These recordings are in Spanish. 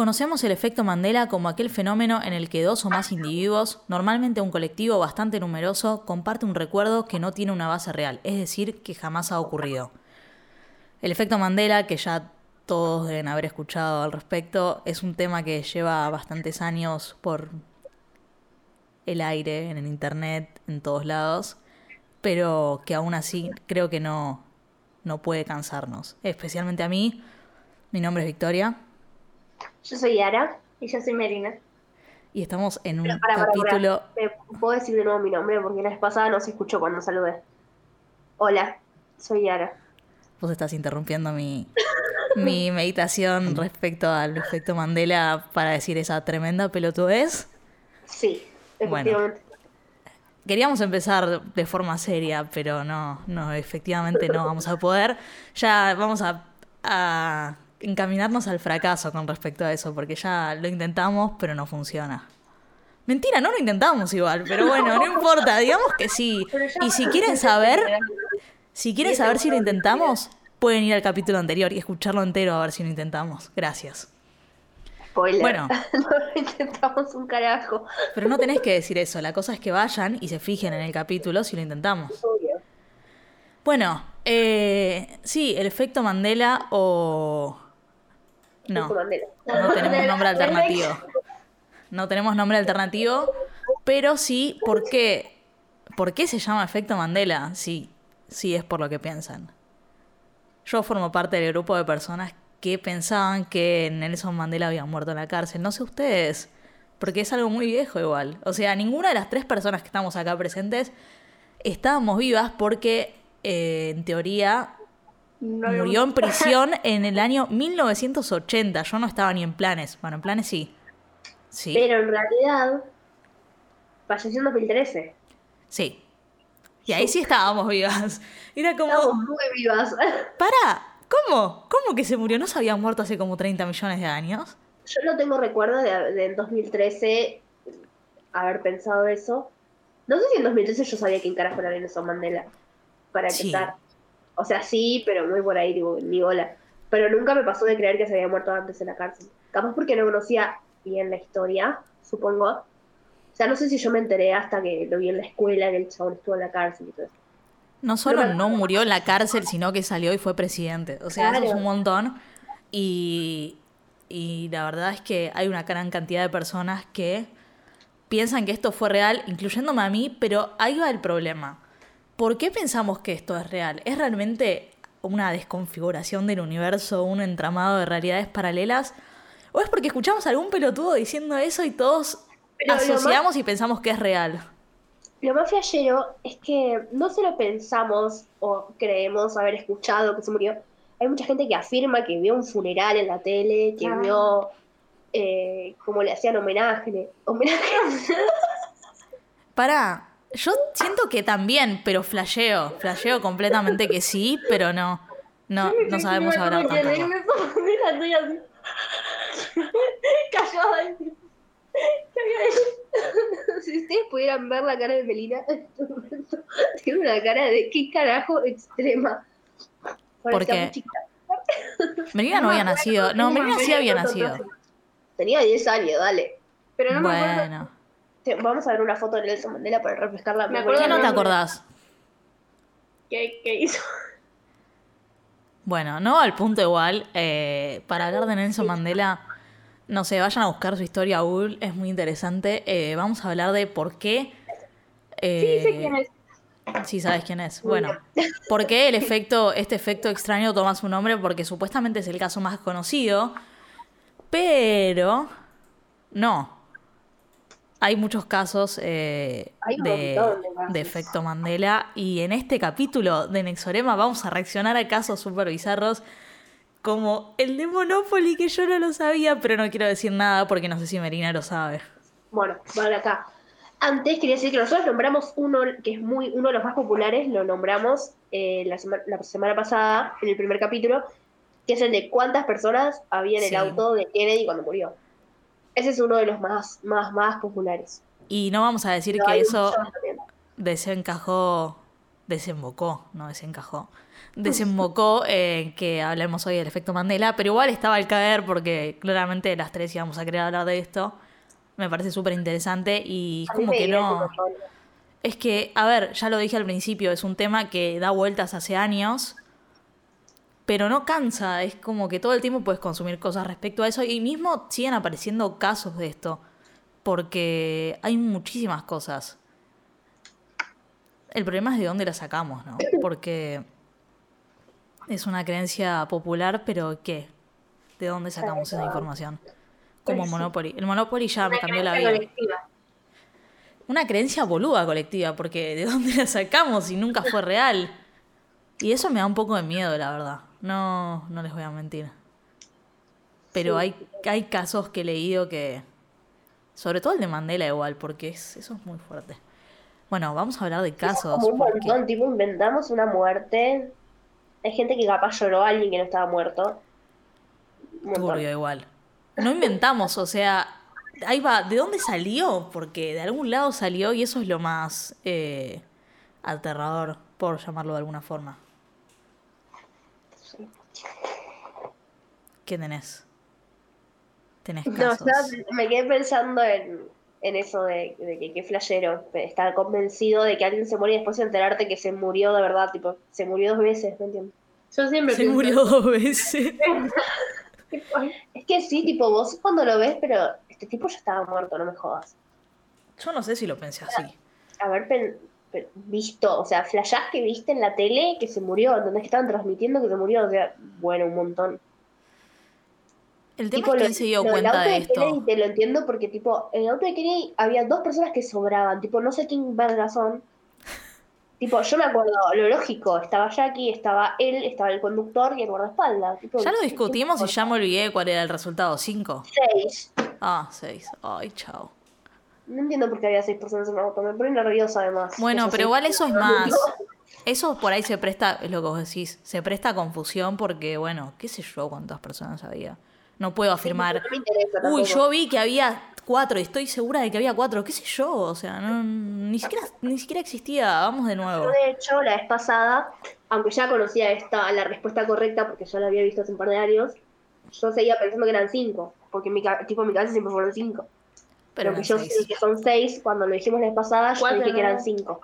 Conocemos el efecto Mandela como aquel fenómeno en el que dos o más individuos, normalmente un colectivo bastante numeroso, comparte un recuerdo que no tiene una base real, es decir, que jamás ha ocurrido. El efecto Mandela, que ya todos deben haber escuchado al respecto, es un tema que lleva bastantes años por el aire, en el internet, en todos lados, pero que aún así creo que no, no puede cansarnos, especialmente a mí. Mi nombre es Victoria. Yo soy Yara y yo soy Merina. Y estamos en un capítulo. ¿Puedo decir de nuevo mi nombre? Porque la vez pasada no se escuchó cuando saludé. Hola, soy Yara. Vos estás interrumpiendo mi, mi meditación respecto al efecto Mandela para decir esa tremenda pelotudez. Sí, efectivamente. queríamos empezar de forma seria, pero no, no, efectivamente no vamos a poder. Ya vamos a, a encaminarnos al fracaso con respecto a eso, porque ya lo intentamos, pero no funciona. Mentira, no lo intentamos igual, pero bueno, no importa, digamos que sí. Y si quieren saber, si quieren saber si lo intentamos, pueden ir al capítulo anterior y escucharlo entero a ver si lo intentamos. Gracias. Spoiler. Bueno. no lo intentamos un carajo. Pero no tenés que decir eso, la cosa es que vayan y se fijen en el capítulo si lo intentamos. Bueno, eh, sí, el efecto Mandela o no, no tenemos nombre alternativo. No tenemos nombre alternativo, pero sí, ¿por qué? ¿Por qué se llama efecto Mandela? Sí, sí es por lo que piensan. Yo formo parte del grupo de personas que pensaban que Nelson Mandela había muerto en la cárcel. No sé ustedes, porque es algo muy viejo igual. O sea, ninguna de las tres personas que estamos acá presentes estábamos vivas porque, eh, en teoría, Murió en prisión en el año 1980. Yo no estaba ni en planes. Bueno, en planes sí. Sí. Pero en realidad falleció en 2013. Sí. Y ahí sí estábamos vivas. Era como. Estábamos muy vivas. Para, ¿cómo? ¿Cómo que se murió? ¿No se había muerto hace como 30 millones de años? Yo no tengo recuerdo de, en 2013 haber pensado eso. No sé si en 2013 yo sabía quién carajo era Nelson Mandela. Para empezar. O sea, sí, pero muy por ahí, digo, ni hola. Pero nunca me pasó de creer que se había muerto antes en la cárcel. Capaz porque no conocía bien la historia, supongo. O sea, no sé si yo me enteré hasta que lo vi en la escuela, que el chabón estuvo en la cárcel y todo eso. No solo no murió en la cárcel, sino que salió y fue presidente. O sea, eso es un montón. Y, y la verdad es que hay una gran cantidad de personas que piensan que esto fue real, incluyéndome a mí, pero ahí va el problema. ¿Por qué pensamos que esto es real? ¿Es realmente una desconfiguración del universo, un entramado de realidades paralelas? ¿O es porque escuchamos a algún pelotudo diciendo eso y todos asociamos y pensamos que es real? Lo más flashero es que no solo pensamos o creemos haber escuchado que se murió. Hay mucha gente que afirma que vio un funeral en la tele, que vio eh, cómo le hacían homenaje. Homenaje. Para, yo siento que también, pero flasheo. Flasheo completamente que sí, pero no. No, no sabemos hablar tampoco. Si ustedes pudieran ver la cara de Melina, tiene una cara de qué carajo extrema. Porque Melina no había nacido. No, Melina sí había nacido. Tenía 10 años, dale. Pero no me bueno. Vamos a ver una foto de Nelson Mandela para refrescar la memoria. ¿Por qué no te acordás? ¿Qué, hizo? Bueno, no al punto igual. Eh, para hablar de Nelson Mandela, no sé, vayan a buscar su historia a Google, es muy interesante. Eh, vamos a hablar de por qué. sí, sé quién es. Sí, sabes quién es. Bueno, ¿por qué el efecto, este efecto extraño toma su nombre? Porque supuestamente es el caso más conocido, pero no hay muchos casos eh, de, efecto Mandela y en este capítulo de Nexorema vamos a reaccionar a casos súper bizarros como el de Monopoly que yo no lo sabía, pero no quiero decir nada porque no sé si Marina lo sabe. Bueno, vale acá. Antes quería decir que nosotros nombramos uno que es muy uno de los más populares, lo nombramos eh, la, semana pasada en el primer capítulo, que es el de cuántas personas había en el auto de Kennedy cuando murió. Ese es uno de los más, más, más populares. Y no vamos a decir que eso desencajó desembocó, no desencajó, desembocó en que hablemos hoy del efecto Mandela, pero igual estaba al caer porque claramente las tres íbamos a querer hablar de esto. Me parece súper interesante y A como que no... Es que, a ver, ya lo dije al principio, es un tema que da vueltas hace años, pero no cansa, es como que todo el tiempo puedes consumir cosas respecto a eso y mismo siguen apareciendo casos de esto, porque hay muchísimas cosas. El problema es de dónde la sacamos, ¿no? Porque es una creencia popular, pero ¿qué? ¿De dónde sacamos esa información? Como Pues. Monopoly. El Monopoly ya me cambió la vida. colectiva. Una creencia boluda colectiva, porque ¿de dónde la sacamos y nunca fue real? Y eso me da un poco de miedo, la verdad. No, no les voy a mentir. Pero hay, hay casos que he leído que... Sobre todo el de Mandela igual, porque es, eso es muy fuerte. Bueno, vamos a hablar de casos. Como un porque- montón, tipo, inventamos una muerte. Hay gente que capaz lloró a alguien que no estaba muerto. Turbio igual. No inventamos, o sea, ahí va, ¿de dónde salió? Porque de algún lado salió y eso es lo más eh, aterrador, por llamarlo de alguna forma. ¿Qué tenés? Tenés No, casos. estaba- me quedé pensando en, en eso de, de que qué flashero. Estar convencido de que alguien se murió y después enterarte que se murió de verdad. Tipo, se murió dos veces, ¿me entiendes? Yo siempre Se pienso- murió dos veces. Es que sí, tipo, vos cuando lo ves, pero este tipo ya estaba muerto, no me jodas. Yo no sé si lo pensé así. Haber pen- visto, o sea, flashás que viste en la tele que se murió, ¿entendés? Que estaban transmitiendo que se murió, o sea, bueno, un montón. El tema Tipo, es lo- quién se dio lo cuenta auto de esto. Kennedy te lo entiendo porque, tipo, en el auto de Kennedy había dos personas que sobraban, tipo, no sé quién verga son. Tipo, yo me acuerdo, lo lógico, estaba Jackie, estaba él, estaba el conductor y el guardaespaldas. Tipo, Ya lo ¿qué- discutimos y ya me olvidé cuál era el resultado. ¿Cinco? Seis. Ah, seis. Ay, chao. No entiendo por qué había seis personas en el auto, me pone nerviosa además. Bueno, Eso pero sí. igual eso es más. Eso por ahí se presta, es lo que vos decís, se presta a confusión porque, bueno, qué sé yo cuántas personas había. No puedo afirmar, No uy, yo vi que había cuatro y estoy segura de que había cuatro, qué sé yo, o sea, no, ni, siquiera, ni siquiera existía, vamos de nuevo. Yo, de hecho, la vez pasada, aunque ya conocía esta, la respuesta correcta, porque ya la había visto hace un par de años, yo seguía pensando que eran cinco, porque mi, tipo, en mi cabeza siempre fueron cinco. Pero que eran yo seis. sé que son seis, cuando lo dijimos la vez pasada, yo dije que eran cinco.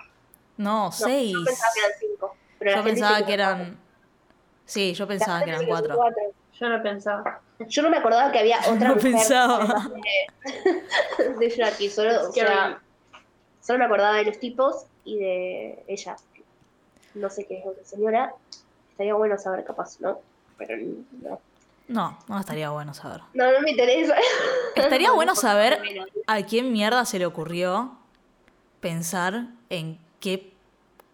No, No, seis. Yo pensaba que eran cinco. Pero Yo pensaba que eran... Sí, yo pensaba que eran cuatro. Yo no pensaba. Yo no me acordaba que había otra No mujer pensaba. de, de Jackie, solo, o sea, solo me acordaba de los tipos y de ella. No sé qué es otra señora. Estaría bueno saber capaz, ¿no? Pero no. No, no estaría bueno saber. No, no me interesa. Estaría bueno saber a quién mierda se le ocurrió pensar en qué,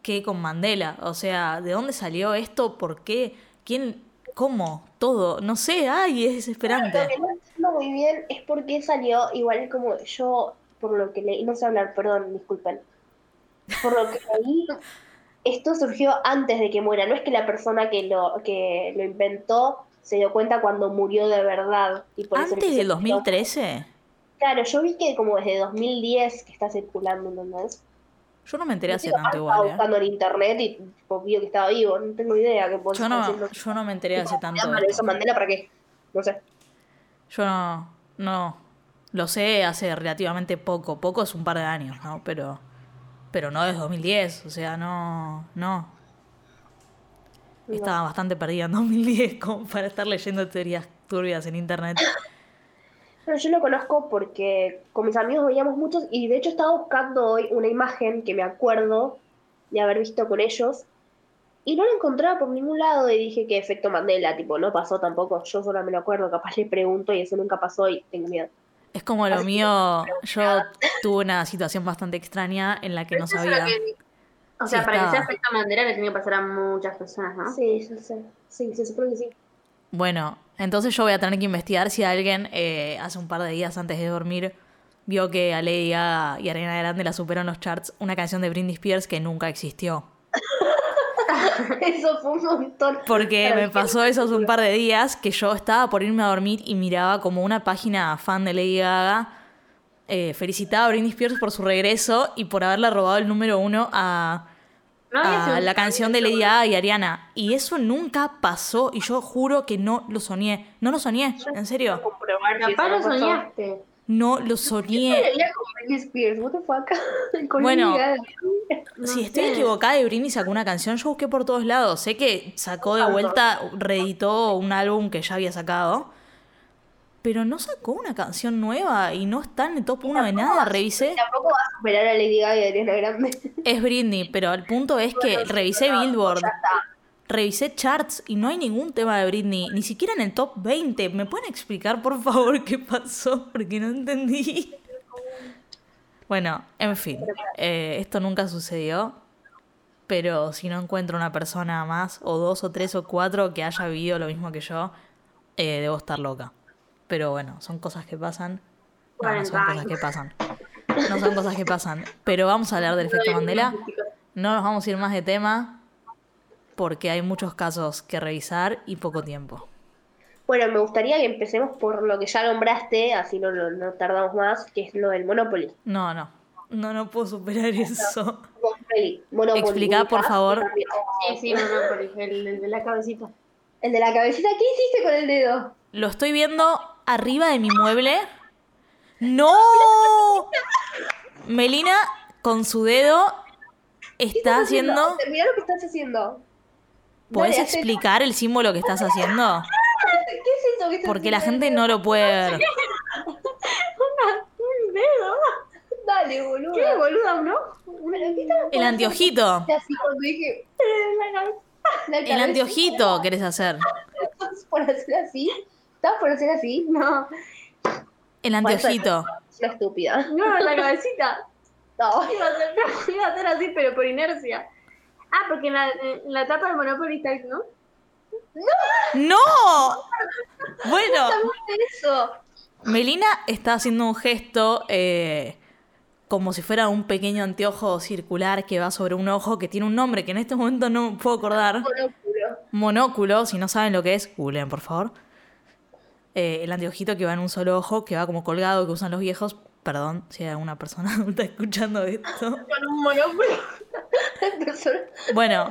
qué con Mandela. O sea, ¿de dónde salió esto? ¿Por qué? ¿Quién? ¿Cómo? Todo. No sé, ay, es Lo desesperante. que no entiendo muy bien es por qué salió, igual como yo, por lo que leí, no sé hablar, perdón, disculpen. Por lo que leí, esto surgió antes de que muera. No es que la persona que lo, que lo inventó se dio cuenta cuando murió de verdad. Y por eso ¿Antes del el 2013? Claro, yo vi que como desde 2010 que está circulando, ¿entendés? Yo no me enteré hace tanto estaba igual, ¿eh? buscando en internet y vio que estaba vivo. No tengo idea que Yo no, haciendo. yo no me enteré hace tanto. ¿Me de llaman esto. Nelson Mandela para qué? No sé. Yo no, no. Lo sé hace relativamente poco. Poco es un par de años, ¿no? Pero, pero no desde 2010. O sea, no, no. No. Estaba bastante perdida en 2010 como para estar leyendo teorías turbias en internet. Bueno, yo lo conozco porque con mis amigos veíamos muchos y de hecho estaba buscando hoy una imagen que me acuerdo de haber visto con ellos y no la encontraba por ningún lado y dije que efecto Mandela, tipo, no pasó tampoco, yo solo me lo acuerdo, capaz le pregunto y eso nunca pasó y tengo miedo. Es como lo Así mío, yo tuve una situación bastante extraña en la que no Eso es lo sabía. que- O sea, Sí, para que sea efecto Mandela le tenía que pasar a muchas personas, ¿no? Sí, yo sé, sí, se supone que sí. Bueno, entonces yo voy a tener que investigar si alguien eh, hace un par de días antes de dormir vio que a Lady Gaga y Ariana Grande la superó en los charts una canción de Britney Spears que nunca existió. Eso fue un montón. Porque me pasó eso hace un par de días que yo estaba por irme a dormir y miraba como una página fan de Lady Gaga eh, felicitaba a Britney Spears por su regreso y por haberle robado el número uno a, No a la canción de Lady Gaga y Ariana. Y eso nunca pasó y yo juro que no lo soñé. No lo soñé, en serio. Capaz lo soñaste. No lo soñé. Bueno. Si estoy equivocada y Britney sacó una canción, yo busqué por todos lados. Sé que sacó de vuelta, reeditó un álbum que ya había sacado. Pero no sacó una canción nueva y no está en el top 1 de nada. Revisé. Tampoco va a superar a Lady Gaga y Ariana Grande. Es Britney, pero el punto es que revisé Billboard, revisé charts y no hay ningún tema de Britney, ni siquiera en el top 20. ¿Me pueden explicar, por favor, qué pasó? Porque no entendí. Bueno, en fin, eh, esto nunca sucedió, pero si no encuentro una persona más, o dos, o tres, o cuatro que haya vivido lo mismo que yo, eh, debo estar loca. Pero bueno, son cosas que pasan. No, no son 40 cosas que pasan. No son cosas que pasan. Pero vamos a hablar del efecto Mandela. No nos vamos a ir más de tema porque hay muchos casos que revisar y poco tiempo. Bueno, me gustaría que empecemos por lo que ya nombraste, así no, no, no tardamos más, que es lo del Monopoly. No, no. No, no puedo superar eso. Monopoly. Monopoly. Explica, por favor. Sí, sí, Monopoly, el, el de la cabecita. El de la cabecita, ¿qué hiciste con el dedo? Lo estoy viendo arriba de mi mueble. ¡No! Melina, con su dedo, está haciendo... Termina lo que estás haciendo. ¿Puedes Dale, explicar el símbolo que estás haciendo? ¿Qué es eso que estás Porque la haciendo? gente no lo puede ver. Un dedo. Dale, boludo. ¿Qué boluda, qué estabas El anteojito. Así cuando dije... La El cabeza. anteojito querés hacer. ¿Estás por hacer así? ¿Estás por hacer así? No. El anteojito. Una estúpida. No, la cabecita. No. Iba a ser, no, iba a ser así, pero por inercia. Ah, porque en la, en la tapa del Monopoly está, ¿no? ¡No! Bueno, Eso. Melina está haciendo un gesto eh, como si fuera un pequeño anteojo circular que va sobre un ojo que tiene un nombre que en este momento no puedo acordar. Monóculo. Monóculo, si no saben lo que es, googleen por favor. Eh, el anteojito que va en un solo ojo, que va como colgado, que usan los viejos. Perdón si hay alguna persona adulta escuchando esto. Con un monóculo. Bueno,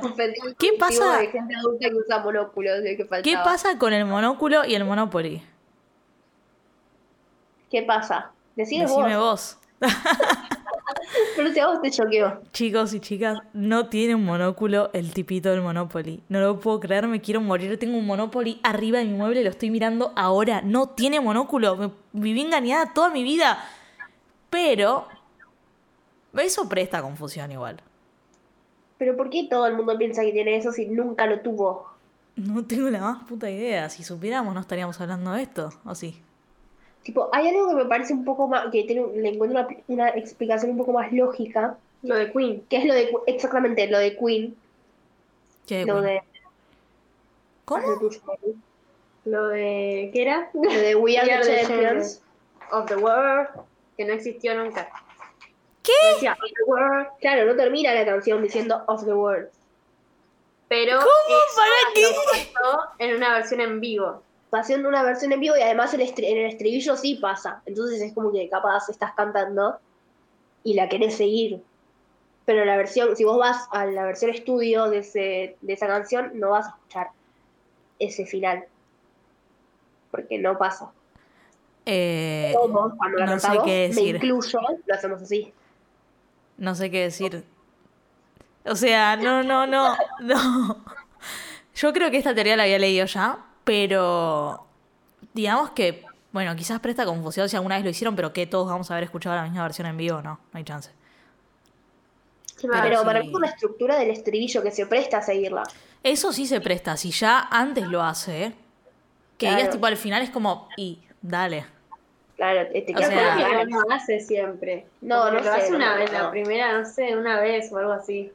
¿Qué pasa? De gente adulta que usa monóculos. que ¿qué pasa con el monóculo y el Monopoly? ¿Qué pasa? Decime vos. Decime vos. Pero si a vos te choqueó. Chicos y chicas, no tiene un monóculo el tipito del Monopoly. No lo puedo creer, me quiero morir. Tengo un Monopoly arriba de mi mueble, lo estoy mirando ahora. No tiene monóculo. Me viví engañada toda mi vida. Pero eso presta confusión igual. Pero ¿por qué todo el mundo piensa que tiene eso si nunca lo tuvo? No tengo la más puta idea. Si supiéramos no estaríamos hablando de esto, ¿o sí? Tipo, hay algo que me parece un poco más, que tiene, le encuentro una, una explicación un poco más lógica, Lo de Queen. que es lo de, exactamente, lo de Queen, ¿Qué, lo de, ¿Cómo? lo de. ¿Qué era? lo de We Are We are the the Champions. Of the World. Que no existió nunca. ¿Qué? Decía Of the World. Claro, no termina la canción diciendo Of the World. Pero. ¿Cómo? eso ¿Para qué? lo pasó en una versión en vivo. Haciendo una versión en vivo y además el en el estribillo sí pasa. Entonces es como que capaz estás cantando y la querés seguir. Pero la versión, si vos vas a la versión estudio de, ese, de esa canción, no vas a escuchar ese final. Porque no pasa. Eh, Todos, cuando la no sé cantamos, qué me decir. incluyo, lo hacemos así. No sé qué decir. O sea, no, no, no, no. Yo creo que esta teoría la había leído ya, pero digamos que, bueno, quizás presta confusión si alguna vez lo hicieron, pero que todos vamos a haber escuchado la misma versión en vivo, no, no hay chance. Pero, Pero para mí es una estructura del estribillo que se presta a seguirla. Eso sí se presta, si ya antes lo hace, que Claro. digas tipo al final es como, y dale. Claro, te, te O sea- que no lo hace siempre. No, no lo sé, hace una no, vez, no. la primera, no sé, una vez o algo así.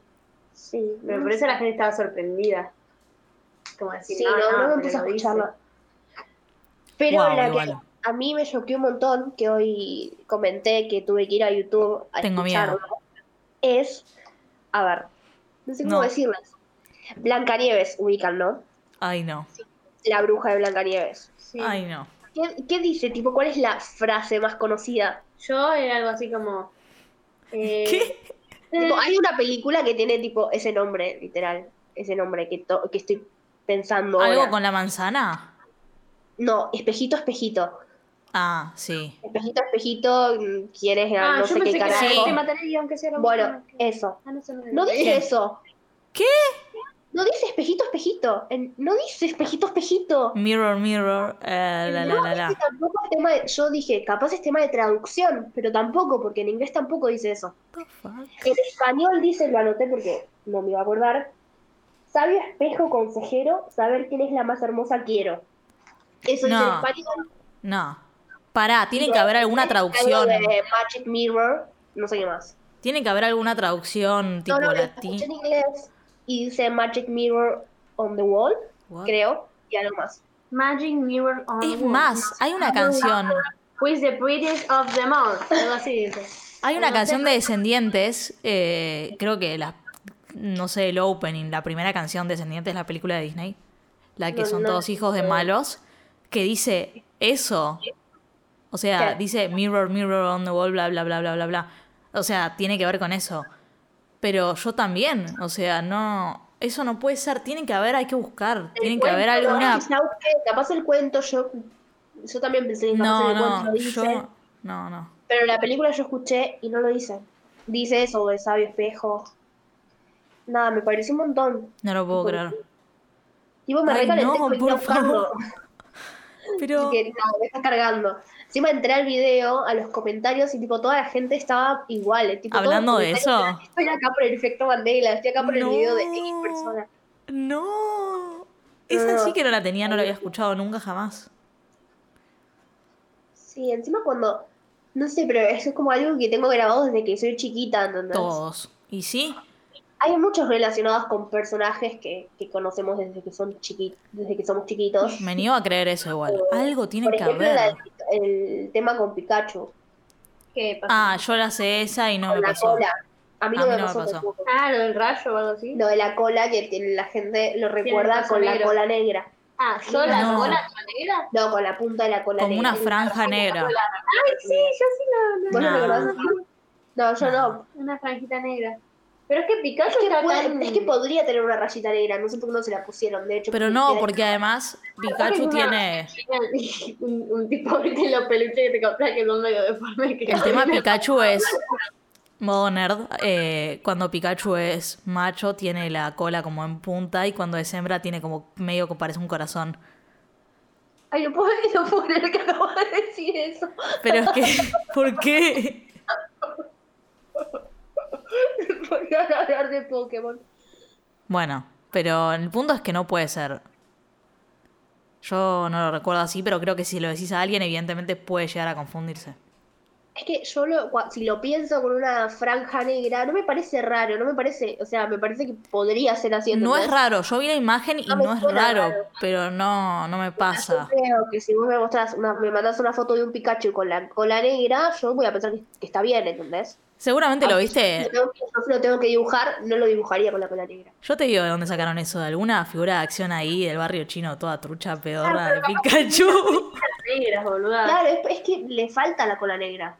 Sí, Pero no por sé. eso la gente estaba sorprendida. Como decir, Sí, no, no, no, me puse a lo dice. escucharla. Pero Guau, la igual. que a mí me choqueó un montón, que hoy comenté que tuve que ir a YouTube a Tengo escucharlo, miedo. es, a ver, no sé cómo No. decirles. Blancanieves, ubican, ¿no? Ay, no. La bruja de Blancanieves. Sí. Ay, no. ¿Qué, qué dice? Tipo, ¿cuál es la frase más conocida? Yo era algo así como. eh, ¿Qué? Tipo, hay una película que tiene tipo ese nombre, literal. Ese nombre que, to- que estoy pensando. ¿Algo ahora. con la manzana? No, espejito, espejito. Ah, sí. Espejito, espejito, mm, quién es, Ah, no yo sé pensé qué que carajo. te mataría aunque sea la Bueno, mujer. eso. Ah, no, dice ¿Qué? eso. ¿Qué? No dice espejito, espejito. No dice espejito, espejito. Mirror, mirror, eh, la, la, No la, dice la. tampoco el tema de, yo dije, capaz es tema de traducción, pero tampoco, porque en inglés tampoco dice eso. En español dice, lo anoté porque no me iba a acordar. Sabio espejo consejero, saber quién es la más hermosa quiero. Eso No. español. No. Pará, tiene que haber alguna traducción. de Magic Mirror, no sé qué más. Tiene que haber alguna traducción tipo no, no, latín. en inglés y dice Magic Mirror on the wall, What? creo, y algo más. Magic Mirror on Es the Wall. más, hay una canción. Who is the prettiest of them all? Algo así dice. Hay una canción de Descendientes, eh, creo que la, no sé, el opening, la primera canción de Descendientes, la película de Disney, la que No, son no. todos hijos de malos, que dice eso. O sea, ¿Qué? dice mirror, mirror on the wall, bla, bla, bla, bla, bla, bla. O sea, tiene que ver con eso. Pero yo también, o sea, no, eso no puede ser, tiene que haber, hay que buscar, tiene que haber cuento, alguna... capaz el cuento, yo, yo también pensé capaz No, en el cuento no, lo dice, yo... No, no. pero en la película yo escuché y no lo dice. Dice eso de sabio espejo. Nada, me pareció un montón. No lo puedo creer. Tipo, me recalenté no, y por favor. Pero... Así que no, me está cargando. Encima entré al video, a los comentarios y tipo toda la gente estaba igual. eh, Tipo, ¿Hablando de eso? eran, Estoy acá por el efecto Mandela, estoy acá por el video de X persona. No. Esa No. sí que no la tenía, no la había escuchado nunca jamás. Sí, encima cuando. No sé, pero eso es como algo que tengo grabado desde que soy chiquita, ¿entendés? Todos. ¿Y sí? Hay muchos relacionados con personajes que, que conocemos desde que son chiqui- desde que somos chiquitos. Me niego a creer eso igual. Algo tiene Por que ejemplo, haber. la- el tema con Pikachu, ¿Qué pasó? Ah, yo la sé esa y no con me la pasó. cola. A mí no, A mí me, no me pasó, pasó. tampoco. Ah, lo del rayo o algo así. Lo de la cola, que tiene- la gente lo recuerda con la negro. cola negra. Ah, ¿sola No. cola negra? No, con la punta de la cola Como negra. una franja negra. Ay, sí, yo sí lo... ¿Vos no Nah. lo recordás así? No, yo no. Una franjita negra. Pero es que Pikachu Es que, está puede- tan... es que podría tener una rayita negra, no sé por qué no se la pusieron, de hecho. Pero no, porque además Pikachu tiene... un, un tipo de los peluches que te compras que son medio deformes. Que El tema Pikachu es... Modo nerd, eh, cuando Pikachu es macho tiene la cola como en punta y cuando es hembra tiene como medio que parece un corazón. Ay, no puedo, no puedo creer que acabo de decir eso. Pero es que, ¿por qué? Hablar de Pokémon. Bueno, pero el punto es que no puede ser. Yo no lo recuerdo así, pero creo que si lo decís a alguien, evidentemente puede llegar a confundirse. Es que yo lo, si lo pienso con una franja negra, no me parece raro, no me parece, o sea, me parece que podría ser así. No es raro, yo vi la imagen y No es raro, raro. pero no, no me Yo pasa. creo que si vos me mostrás una, me mandás una foto de un Pikachu con la cola negra, yo voy a pensar que, que está bien, ¿entendés? Seguramente lo Aunque viste. Si lo si lo tengo que dibujar, no lo dibujaría con la cola negra. Yo te digo de dónde sacaron eso, de alguna figura de acción ahí del barrio chino, toda trucha pedorra de Pikachu. negras, boluda. Claro, es, es que le falta la cola negra.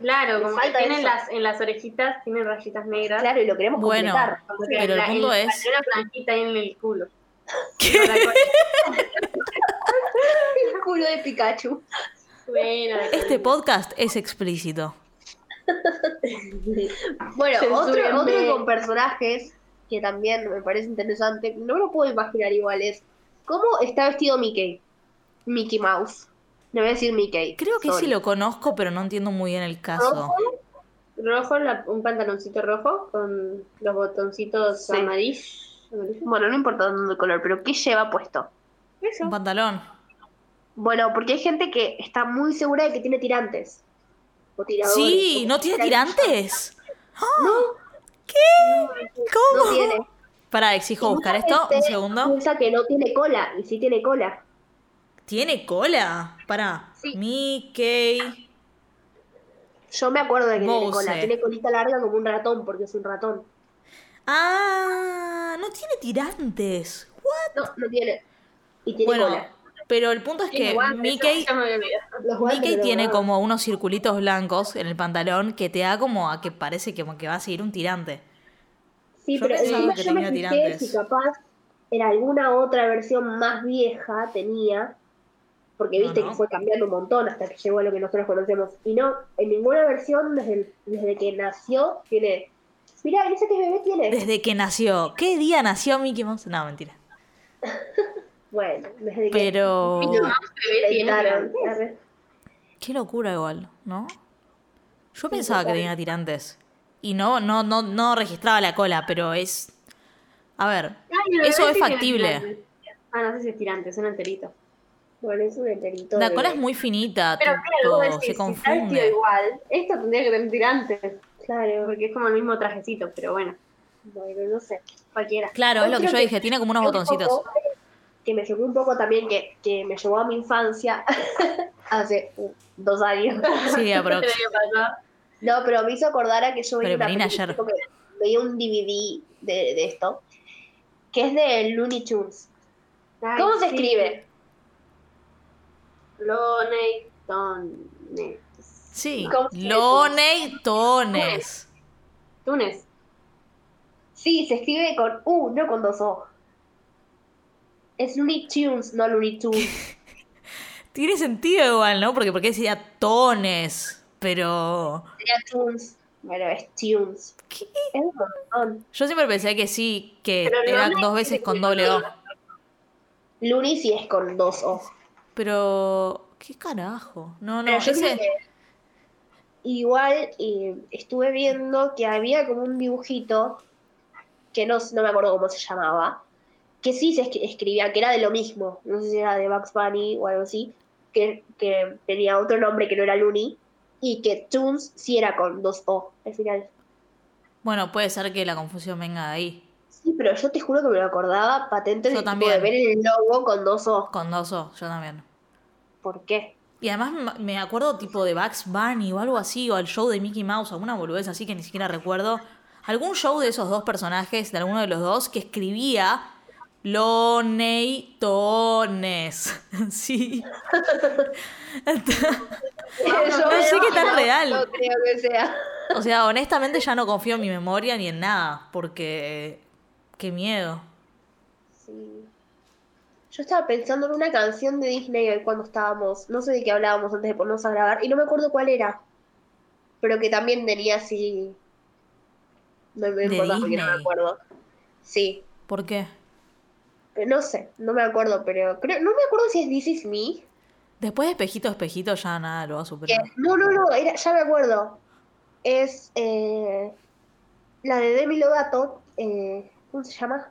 Claro, Le como que tienen eso. las, en las orejitas, tienen rayitas negras. Claro, y lo queremos Bueno. completar. Porque Pero el punto en- es- una franjita ahí en el culo. ¿Qué? El culo de Pikachu. Bueno, Este podcast es explícito. Bueno, otro, con personajes que también me parece interesante, no me lo puedo imaginar igual, es cómo está vestido Mickey. Mickey Mouse. Le voy a decir Mickey. Creo que sorry. sí lo conozco, pero no entiendo muy bien el caso. rojo, la- un pantaloncito rojo con los botoncitos Sí. amarillos. amarillos. Bueno, no importa el color, pero ¿qué lleva puesto? Eso. Un pantalón. Bueno, porque hay gente que está muy segura de que tiene tirantes. O tiradores. Sí, o ¿no tiene tirantes? No, ¿Cómo? no tiene. Pará, exijo buscar esto. Un segundo. Piensa que no tiene cola, y sí tiene cola. ¿Tiene cola? Pará. Sí. Mickey. Yo me acuerdo de que tiene cola. Tiene colita larga como un ratón, porque es un ratón. Ah, no tiene tirantes. What? No, no tiene. Y tiene Bueno, cola. Pero el punto es que guantes, Mickey, Mickey tiene como unos circulitos blancos en el pantalón que te da como a que parece que, como que va a seguir un tirante. Sí, Yo pero pensaba encima que yo me tenía fijé tirantes. si capaz era alguna otra versión más vieja tenía, porque No, viste no. que fue cambiando un montón hasta que llegó a lo que nosotros conocemos. Y no, en ninguna versión desde, el- desde que nació tiene... Mirá, ese que bebé tiene. Desde que nació. ¿Qué día nació Mickey Mouse? No, mentira. Bueno, desde que Pero... Tiene inventaron. Qué locura igual, ¿no? Yo pensaba que tenía tirantes. Y no, no, no, no registraba la cola, pero es. A ver, Ay, eso es factible. Ah, no sé si es tirante, son enteritos. Bueno, es un enterito. La de- cola es muy finita, Pero tipo, claro, se decís, si está vestido confunde. igual, esto tendría que tener tirantes. Claro, Porque es como el mismo trajecito, pero bueno, bueno, no sé. cualquiera. Claro, es lo que yo que dije, tiene como unos un botoncitos. poco- que me llevó un poco también, que, que me llevó a mi infancia hace uh, dos años. Sí. No, pero me hizo acordar a que yo veía, una ayer. que veía un DVD de, de esto, que es de Looney Tunes. Ay, ¿Cómo se sí. escribe? Loney Tones. Sí. Loney Tones. Tunes. Sí, se escribe con U, no con dos O. Es Looney Tunes, no Looney Tunes. Tiene sentido igual, ¿no? Porque porque decía Tones, pero Sería Tunes. Bueno, es Tunes. ¿Qué? Es un montón. yo siempre pensé que sí, que Pero era Loney dos veces con doble O. Looney sí es con dos O. Pero ¿qué carajo? No, no, Pero yo ese que igual eh, estuve viendo que había como un dibujito que no, no me acuerdo cómo se llamaba, que sí se escri- escribía, que era de lo mismo, no sé si era de Bugs Bunny o algo así, que, que tenía otro nombre que no era Looney, y que Toons sí era con dos O al final. Bueno, puede ser que la confusión venga de ahí. Sí, pero yo te juro que me lo acordaba patente Yo de, también. de ver el logo con dos O. Con dos O, yo también. ¿Por qué? Y además me- me acuerdo tipo de Bugs Bunny o algo así, o al show de Mickey Mouse, alguna boludez así que ni siquiera recuerdo. Algún show de esos dos personajes, de alguno de los dos, que escribía Loney Tones. Sí. No sé qué tan real. No creo que sea. O sea, honestamente ya no confío en mi memoria ni en nada, porque qué miedo. Sí. Yo estaba pensando en una canción de Disney cuando estábamos, no sé de qué hablábamos antes de ponernos a grabar, y no me acuerdo cuál era. Pero que también tenía así. No me ¿De importa porque no me acuerdo. Sí. ¿Por qué? Pero no sé, no me acuerdo, pero creo, no me acuerdo si es This Is Me. Después de espejito, espejito, ya nada lo va a superar. no, no, no, era, ya me acuerdo. Es eh, la de Demi Lovato. Eh, ¿Cómo se llama?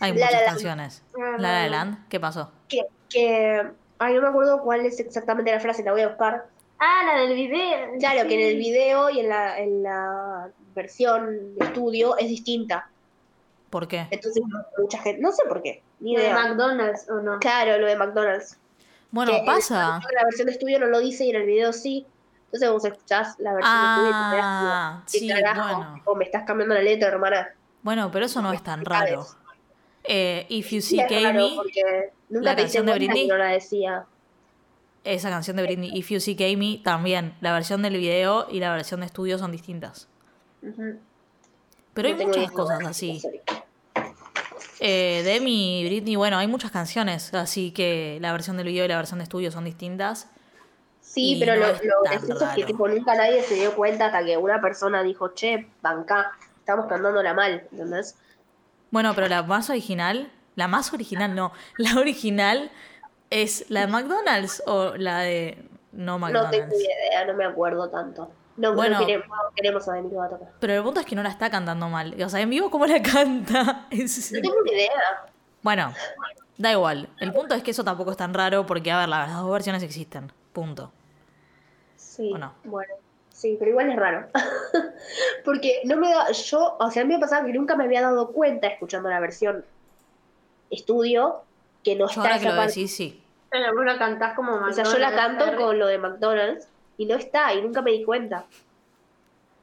Hay La La muchas canciones. Ah, La La no, no. Land, ¿qué pasó? Que, que. Ay, no me acuerdo cuál es exactamente la frase, la voy a buscar. Ah, la del video. Claro, que en el video y en la, en la versión de estudio es distinta. ¿Por qué? Entonces, no- mucha gente. No sé por qué, ni Lo de idea. McDonald's o no. Claro, lo de McDonald's. Bueno, que pasa. la- La versión de estudio no lo dice y en el video sí. Entonces, vos escuchás la versión de estudio y te como, Ah, ¿qué sí, carajo? bueno. O me estás cambiando la letra, hermana. Bueno, pero eso no es tan raro. Eh, If You Sí, See nunca la canción de Britney. no la decía. esa canción de Britney, If You See Amy, también. La versión del video y la versión de estudio son distintas. Pero hay No muchas idea. cosas así. Sorry. Eh, Demi y Britney, bueno, hay muchas canciones, así que la versión del video y la versión de estudio son distintas. Sí, pero no lo, es lo gracioso es que tipo, nunca nadie se dio cuenta hasta que una persona dijo, che, banca, estamos cantándola mal, ¿entendés? Bueno, pero la más original, la más original no, la original es la de McDonald's o la de no No tengo McDonald's. idea, no me acuerdo tanto. No, no Bueno. queremos, no queremos a Demi Lovato acá. Pero el punto es que no la está cantando mal. O sea, en vivo, ¿cómo la canta? Es- No tengo ni idea. Bueno, da igual. El punto es que eso tampoco es tan raro porque, a ver, las dos versiones existen. Punto. Sí, ¿O no? bueno. Sí, pero igual es raro. Porque no me da, yo, o sea, a mí me pasaba que nunca me había dado cuenta escuchando la versión estudio que no Yo está ahora que lo parte. decís, sí. Pero vos la cantás como O sea, yo la McDonald's, canto con lo de McDonald's y no está, y nunca me di cuenta.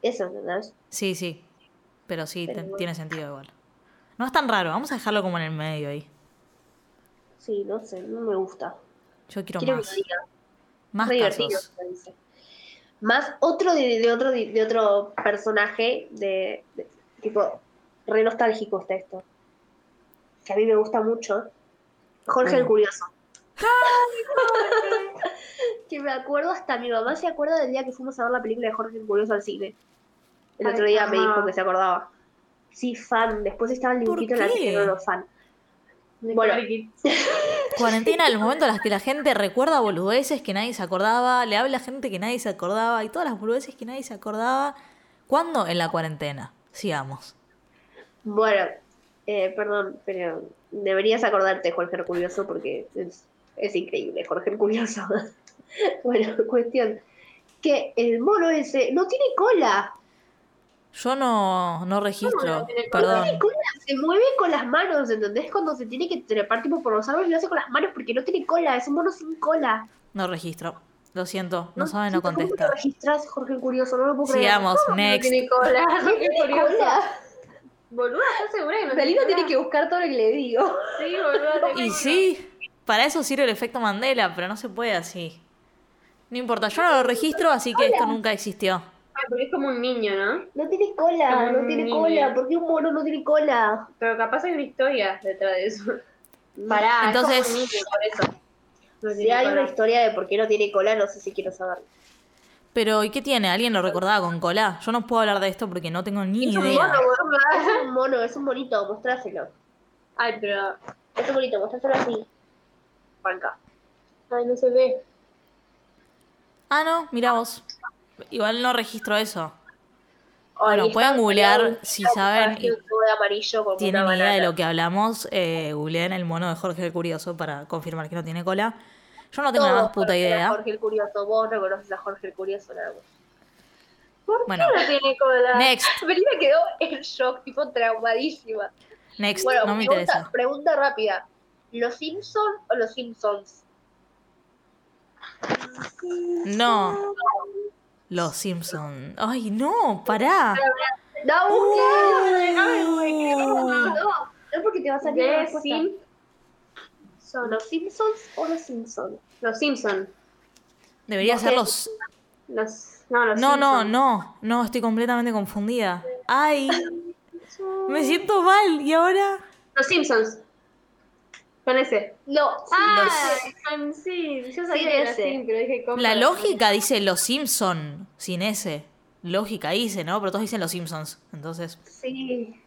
Eso, ¿entendés? Sí, sí. Pero sí, Pero te- bueno. tiene sentido igual. No es tan raro. Vamos a dejarlo como en el medio ahí. Sí, no sé, no me gusta. Yo quiero Quiero más. Más casos. Más otro de, de otro de otro personaje de, de- tipo re nostálgico está esto. Que a mí me gusta mucho. Jorge el. Curioso. que me acuerdo hasta mi mamá se acuerda del día que fuimos a ver la película de Jorge el Curioso al cine. El Ay, otro día me dijo que se acordaba. Sí, fan. Después estaba el ¿Por dibujito en la tele, no, no, fan. Bueno. Cuarentena, el momento en las que la gente recuerda boludeces que nadie se acordaba, le habla a gente que nadie se acordaba y todas las boludeces que nadie se acordaba. ¿Cuándo? En la cuarentena. Sigamos. Bueno, eh, perdón, pero deberías acordarte, Jorge Curioso, porque es, es increíble, Jorge el Curioso. bueno, cuestión. Que el mono ese no tiene cola. Yo no, no registro, ¿Cómo no tiene cola? No perdón. tiene cola, se mueve con las manos, ¿entendés? Cuando se tiene que trepar tipo por los árboles lo hace con las manos porque no tiene cola, es un mono sin cola. No registro. Lo siento, no sabe, no ¿Cómo te contesta. registras, Jorge Curioso? No lo puedo creer. Sigamos, No next. tiene cola. No tiene curioso. cola. Boluda, ¿estás segura que no Dalila tiene cola? que buscar todo lo que le digo. Sí, boluda. Y sí, para eso sirve el efecto Mandela, pero no se puede así. No importa, yo no lo registro, así que esto nunca existió. Ay, porque es como un niño, ¿no? No tiene cola, Como no un tiene niño. cola. ¿Por qué un mono no tiene cola? Pero capaz hay una historia detrás de eso. Pará, Entonces- es como un niño, por eso. No Si tiene hay cola. una historia de por qué no tiene cola, no sé si quiero saber. Pero, ¿y qué tiene? ¿Alguien lo recordaba con cola? Yo no puedo hablar de esto porque no tengo ni Es un idea. mono. Es un mono, es un bonito, mostráselo. Ay, pero. Es un bonito, mostráselo así. Banca. Ay, no se ve. Ah, no, mira vos. Igual no registro eso. Ay, Bueno, pueden googlear si saben tienen una idea de lo que hablamos. Eh, googleen el mono de Jorge el Curioso para confirmar que no tiene cola. Yo no tengo la Todos más puta idea. Jorge el Curioso, vos no conoces a Jorge el Curioso nada más. Bueno, No tiene cola. next, Melina quedó en shock, tipo traumadísima. next, Bueno, no me pregunta, interesa. pregunta rápida. ¿Los Simpsons o los Simpsons? No. Los Simpson. Ay, no, pará. No, Uh. no, no, no porque te va a salir la respuesta. ¿Son los Simpsons o los Simpsons? Los Simpson. Debería ser los. Los. No, los No, no. No, estoy completamente confundida. Ay, me siento mal. ¿Y ahora? Los Simpsons. Con ese. No, Ah, los- con sí. Yo sabía que era pero dije ¿cómo? La lógica dice los Simpson sin ese. Lógica dice, ¿no? Pero todos dicen los Simpsons. Entonces. Sí.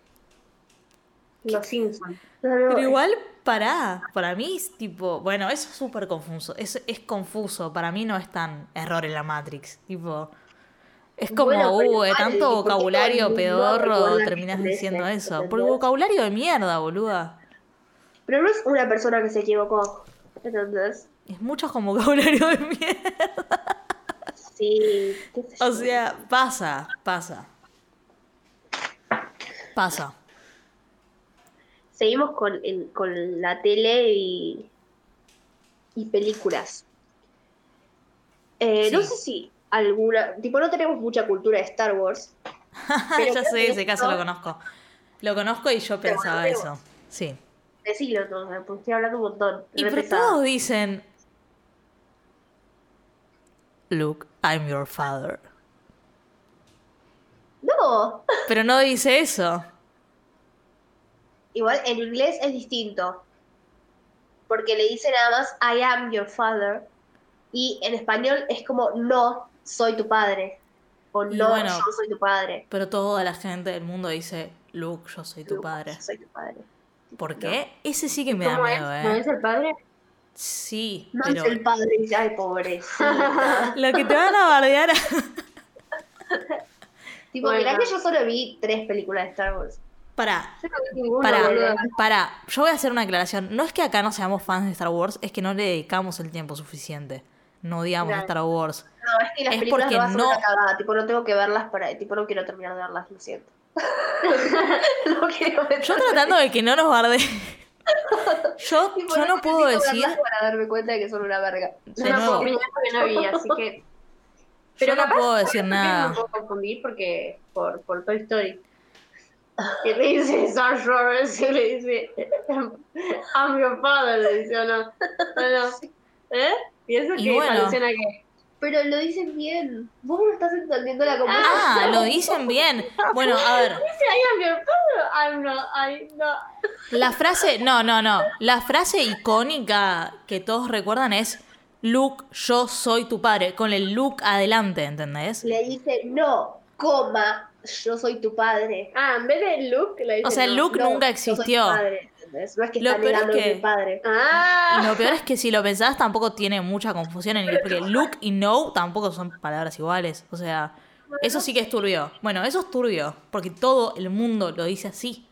Los Simpson. Pero igual, pará. Para mí es tipo. Bueno, eso es súper confuso. Es, es confuso. Para mí no es tan error en la Matrix. Tipo. Es como, Bueno, uh, tanto ¿y por qué todo el vocabulario pedorro terminas diciendo eso. Porque vocabulario de mierda, boluda. Pero no es una persona que se equivocó. ¿Entendés? Es mucho con vocabulario de mierda. Sí. qué sé O yo. sea, pasa, pasa. Pasa. Seguimos con, el- con la tele y, y películas. Eh, No sé si alguna. Tipo, no tenemos mucha cultura de Star Wars. Ya sé, ese caso lo conozco. Lo conozco y yo Pero pensaba bueno, eso. Sí. Decilo entonces, porque estoy hablando un montón. Y pero todos dicen. Luke, I'm your father. No. Pero no dice eso. Igual en inglés es distinto. Porque le dice nada más I am your father. Y en español es como no soy tu padre. O no bueno, yo soy tu padre. Pero toda la gente del mundo dice, Luke, yo soy tu padre. yo soy tu padre. ¿Por qué? Ese sí que me da miedo, ¿No ¿eh? es el padre? Sí, No pero es el padre. Ay, pobrecita. lo que te van a bardear. tipo, Bueno. mirá que yo solo vi tres películas de Star Wars. Pará, Yo no pará, pará. Yo voy a hacer una aclaración. No es que acá no seamos fans de Star Wars, es que no le dedicamos el tiempo suficiente. No odiamos a. Star Wars. No, es que las Es películas porque no no-. Tipo, no tengo que verlas para. Tipo, no quiero terminar de verlas, lo siento. no quiero ver. Yo tratando de que no nos barde. Yo, yo no puedo decir. para darme cuenta de que son una verga. Yo no nuevo. puedo opinar porque no vi, así que. Yo no capaz puedo decir nada. Puedo confundir porque por, por Toy Story. que le dice Star Wars y le dice I'm your father, le dice o no. Bueno, ¿Eh? ¿Y eso Y qué bueno. alusiona qué? Pero lo dicen bien. Vos no estás entendiendo la conversación. Ah, lo dicen bien. Bueno, a ver, Dice I am your father, I'm not, I no. la frase, no, no, no. La frase icónica que todos recuerdan es Luke, yo soy tu padre, con el Luke adelante, ¿entendés? Le dice, no, coma, yo soy tu padre. Ah, en vez de Luke le dice O sea, no. Luke No, nunca yo soy tu existió. padre, No es que Lo está peor es negando que mi padre. Ah, lo peor es que si lo pensás tampoco tiene mucha confusión en el porque Luke y no tampoco son palabras iguales. O sea, eso sí que es turbio. Bueno, eso es turbio, porque todo el mundo lo dice así.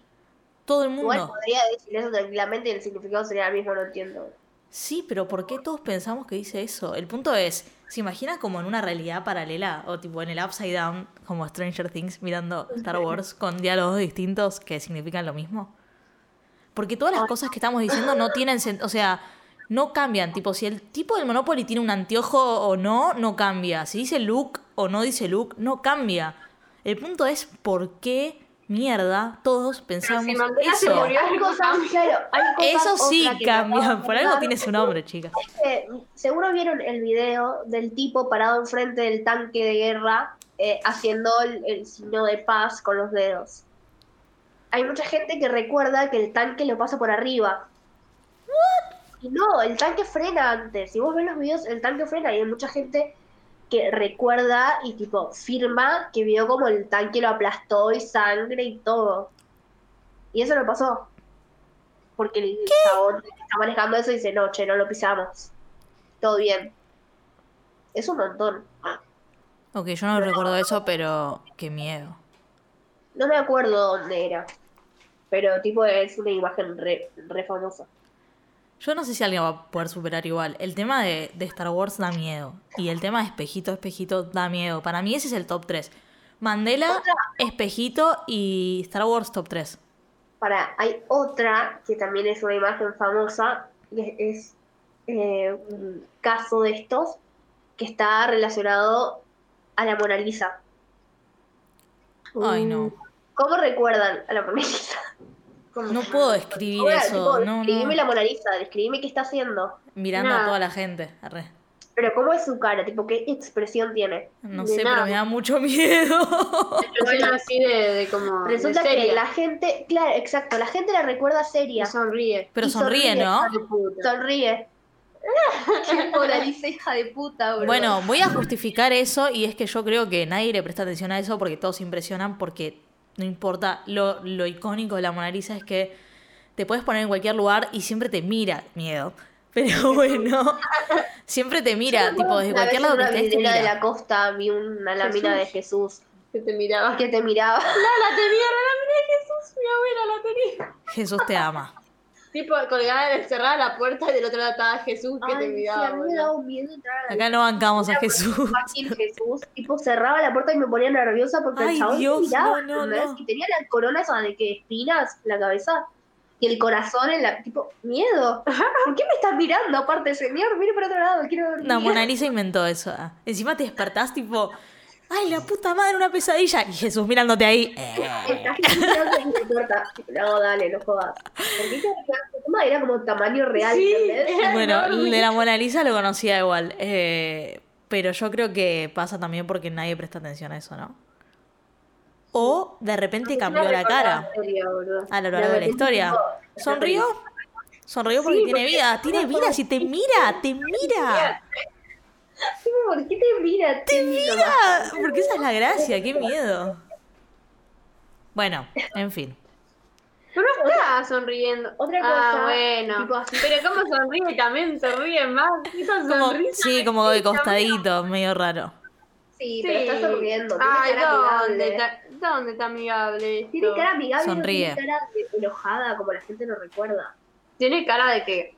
Todo el Igual mundo. podría decir eso tranquilamente y el significado sería el mismo, no entiendo. Sí, pero ¿por qué todos pensamos que dice eso? El punto es, ¿se imagina como en una realidad paralela o tipo en el Upside Down, como Stranger Things, mirando Star Wars con diálogos distintos que significan lo mismo? Porque todas las cosas que estamos diciendo no tienen sentido, o sea, no cambian. Tipo, si el tipo del Monopoly tiene un anteojo o no, no cambia. Si dice Luke o no dice Luke, no cambia. El punto es por qué mierda todos pensamos si eso. murió, Hay cosas, claro, hay cosas Eso sí cambia. Por algo tiene su nombre, chicas. Seguro vieron el video del tipo parado enfrente del tanque de guerra eh, haciendo el, el signo de paz con los dedos. Hay mucha gente que recuerda que el tanque lo pasa por arriba. Y no, el tanque frena antes. Si vos ves los videos, el tanque frena y hay mucha gente que recuerda y tipo firma que vio como el tanque lo aplastó y sangre y todo. Y eso no pasó. Porque el chabón que está manejando eso dice, no, che, no lo pisamos. Todo bien. Es un montón. Ok, yo no recuerdo eso, pero qué miedo. No me acuerdo dónde era. Pero tipo es una imagen re, re famosa. Yo no sé si alguien va a poder superar igual. El tema de, de Star Wars da miedo. Y el tema de espejito, espejito da miedo. Para mí ese es el top 3. Mandela, espejito y Star Wars top 3. Para, hay otra que también es una imagen famosa, que es eh, un caso de estos que está relacionado a la Mona Lisa. Ay, no. ¿Cómo recuerdan a la Mona Lisa? No puedo describir Ahora, eso. tipo, No, describime no. la Mona Lisa, describime qué está haciendo. Mirando a toda la gente. Arre. Pero ¿cómo es su cara? Tipo, ¿qué expresión tiene? No De sé, nada. pero me da mucho miedo. expresión así de, de como. de Resulta que la gente, claro, exacto, la gente la recuerda seria. Y sonríe. Pero Y sonríe, sonríe, ¿no? Sonríe. Qué Mona Lisa, hija de puta, bro. Bueno, voy a justificar eso y es que yo creo que nadie le presta atención a eso porque todos se impresionan porque no importa. Lo, lo icónico de la Mona Lisa es que te puedes poner en cualquier lugar y siempre te mira. Miedo. Pero bueno, siempre te mira, tipo, desde cualquier lado que estés te vidriera de mira. la costa vi una lámina de Jesús Que te miraba. que te miraba. No, la tenía, la miré Jesús, mi abuela la tenía. Jesús te ama. Tipo, colgada, cerrada la puerta y del otro lado estaba Jesús que te Ay, sí, miraba. a mí me daba un miedo entrar a la Acá no bancamos a Jesús. fácil Jesús. Tipo, cerraba la puerta y me ponía nerviosa porque Ay, el chabón Dios, me miraba. no, no, no. Y tenía la corona esa de que espinas la cabeza y el corazón en la. Tipo, miedo. ¿Por qué me estás mirando? Aparte, señor, mire para otro lado, quiero dormir. La Mona Lisa inventó eso. ah. Encima te despertás tipo, ay, la puta madre, una pesadilla. Y Jesús mirándote ahí. eh. Estás en la puerta. No, dale, no jodas. Porque era como tamaño real, Sí, Bueno, de la Mona Lisa lo conocía igual. eh, pero yo creo que pasa también porque nadie presta atención a eso, ¿no? O de repente cambió la cara a lo largo de la historia. ¿Sonrió? Sonrió porque Sí, tiene porque- vida. Tiene vida. Si te mira, te mira. ¿Por qué te mira? Te mira. Ah, Porque esa es la gracia. Qué miedo. Bueno, en fin. Pero no está sonriendo. Otra Ah, cosa, bueno. tipo así. Pero cómo sonríe también, se ríe más. Esa Como, sonrisa. sí, como de costadito, medio raro. Sí, pero está sonriendo. Tiene Ay, cara ¿dónde amigable. está, ¿dónde está amigable esto? Tiene cara amigable, no Sonríe. tiene cara de enojada como la gente lo recuerda. Tiene cara de que...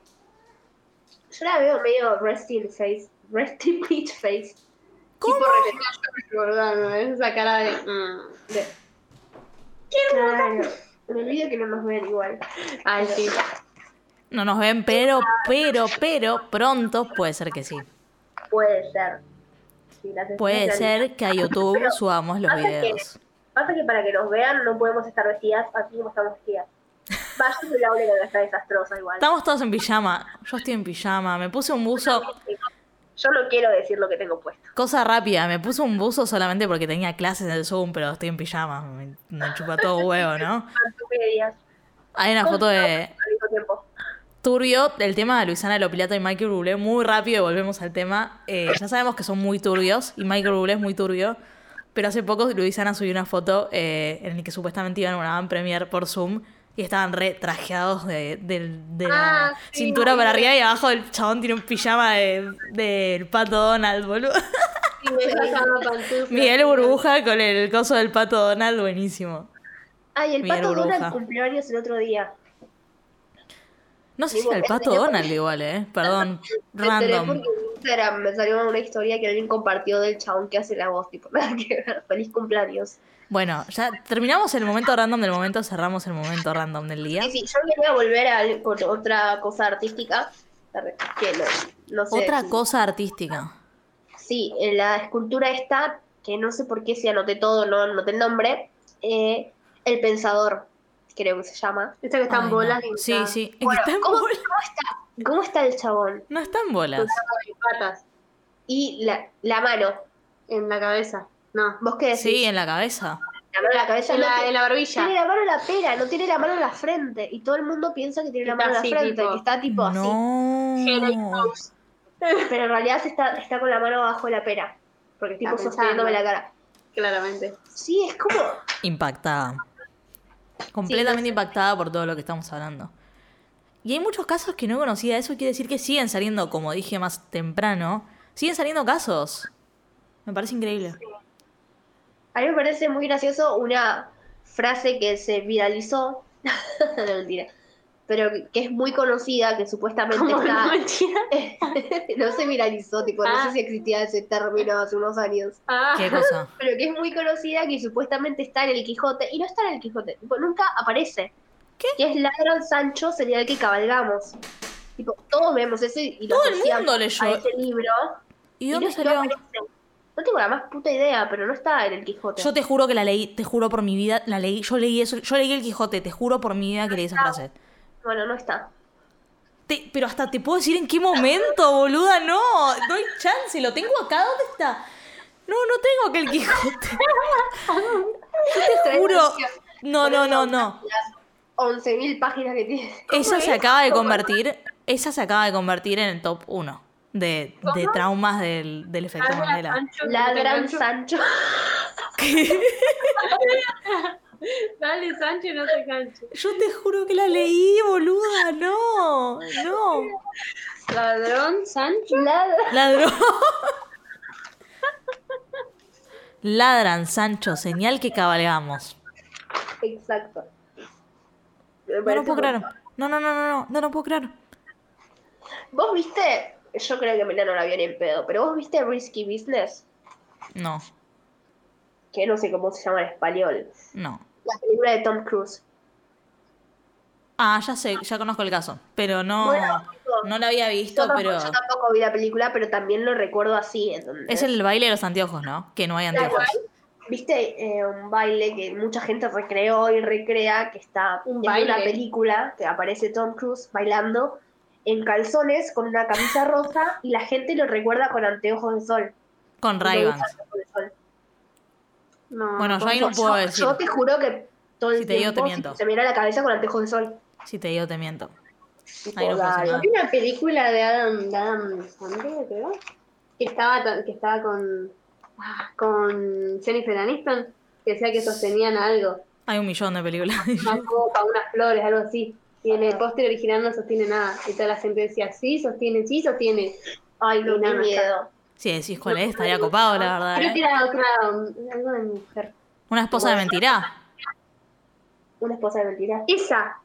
Yo la veo medio resting face, resting bitch face. ¿Cómo? Tipo. Esa cara de... mm, de- Claro. Me olvido que no nos ven igual. Ay, sí. No nos ven, pero, pero, pero, pronto puede ser que sí. Puede ser. Sí, Puede ser que a YouTube subamos los Pasa que- videos. Pasa que para que nos vean no podemos estar vestidas así como estamos vestidas. Va, yo soy la que está desastrosa igual. Estamos todos en pijama. Yo estoy en pijama. Me puse un buzo. Yo no quiero decir lo que tengo puesto. Cosa rápida, me puse un buzo solamente porque tenía clases en el Zoom, pero estoy en pijama. Me, me chupa todo huevo, ¿no? Hay una foto de turbio, el tema de Luisana Lopilato y Michael Bublé, muy rápido y volvemos al tema. Eh, ya sabemos que son muy turbios y Michael Bublé es muy turbio, pero hace poco Luisana subió una foto eh, en la que supuestamente iban a una van premier por Zoom y estaban re trajeados de, de- de la Ah, sí, cintura no, para arriba y abajo el chabón tiene un pijama de- del pato Donald, boludo. Y me. Miguel Burbuja con el coso del pato Donald, buenísimo. Ay, el Miguel pato Donald Burbuja. cumplió años el otro día. No sé si era el pato Donald igual, eh. Perdón, random. Instagram me salió una historia que alguien compartió del chabón que hace la voz, tipo, nada que ver. Feliz cumpleaños. Bueno, ya terminamos el momento random del momento, cerramos el momento random del día. Sí, sí, yo quería volver a con otra cosa artística. Que no, no sé. Otra si- cosa artística. Sí, en la escultura esta, que no sé por qué si anoté todo, no anoté el nombre, eh, El Pensador, creo que se llama. Esta que está Ay, en bolas Sí, está sí. Bueno, está en ¿cómo, bolas. cómo está, ¿Cómo está el chabón? No está en bolas. en patas Y la, la mano, en la cabeza. No. ¿vos qué decís? Sí, en la cabeza. La mano en la cabeza En la, en la barbilla. Tiene la mano en la pera, no tiene la mano en la frente. Y todo el mundo piensa que tiene la mano en así, la frente, tipo. que está tipo así. No. Pose. Pero en realidad se está, está con la mano abajo de la pera. Porque tipo Está sosteniéndome la cara. Claramente. Sí, es como. Impactada. Completamente impactada por todo lo que estamos hablando. Y hay muchos casos que no conocía. Eso quiere decir que siguen saliendo, como dije más temprano, siguen saliendo casos. Me parece increíble. A mí me parece muy gracioso una frase que se viralizó. no, mentira. Pero que es muy conocida, que supuestamente ¿Cómo está. no, mentira? no se viralizó, tipo, no Ah. sé si existía ese término hace unos años. Ah. ¿Qué cosa? Pero que es muy conocida, que supuestamente está en el Quijote. Y no está en el Quijote, tipo, nunca aparece. ¿Qué? Que es Ladran Sancho, sería el que cabalgamos. Tipo, todos vemos eso y y lo Todo el mundo leyó. a ese libro. ¿Y Y dónde no, no salió? No tengo la más puta idea, pero no está en el Quijote. Yo te juro que la leí, te juro por mi vida, la leí, yo leí eso, yo leí el Quijote, te juro por mi vida que leí esa frase. Bueno, no está. Te- pero hasta te puedo decir en qué momento, boluda, no, no hay chance, lo tengo acá, ¿dónde está? No, no tengo que el Quijote. Yo te juro. No, no, no, no. Las 11.000 páginas que tiene. Esa se acaba de convertir, esa se acaba de convertir en el top 1 de, de traumas del, del efecto Mandela. Sancho, Ladran no te Sancho. Dale, Sancho, no te canches. Yo te juro que la leí, boluda, no, no. Ladrón, Sancho. Ladran. Ladrón. Ladran, Sancho, señal que cabalgamos. Exacto. No parece puedo creer. No, no, no, no, no, no puedo creer. ¿Vos viste? Yo creo que Milena no la vio ni en pedo, pero vos viste Risky Business, No, que no sé cómo se llama en español. no. La película de Tom Cruise. Ah, ya sé, ya conozco el caso, pero no, Bueno, no la había Yo visto, tampoco, pero yo tampoco vi la película, pero también lo recuerdo así. ¿entendés? es el baile de los anteojos, ¿no? Que no hay Claro, anteojos. ¿Viste eh, un baile que mucha gente recreó y recrea que está Un en una película que aparece Tom Cruise bailando en calzones con una camisa roja y la gente lo recuerda con anteojos de sol. Con No ray. No. Bueno, yo ahí no puedo yo, decir. Yo te juro que todo el Si te digo, te tiempo miento. se me da la cabeza con anteojos de sol. Si te digo, te miento. No Había una película de Adam, de Adam Sandler, creo, que estaba, ta- que estaba con, con Jennifer Aniston, que decía que sostenían algo, Hay un millón de películas. una copa, unas flores, algo así. Y en el póster original no sostiene nada. Y toda la gente decía, sí, sostiene, sí, sostiene. Ay, no, qué nada, miedo. Si decís cuál es, estaría copado, la verdad. Creo que ¿eh? era otra, algo de mujer. Una esposa de mentira. Una esposa de mentira. Esa.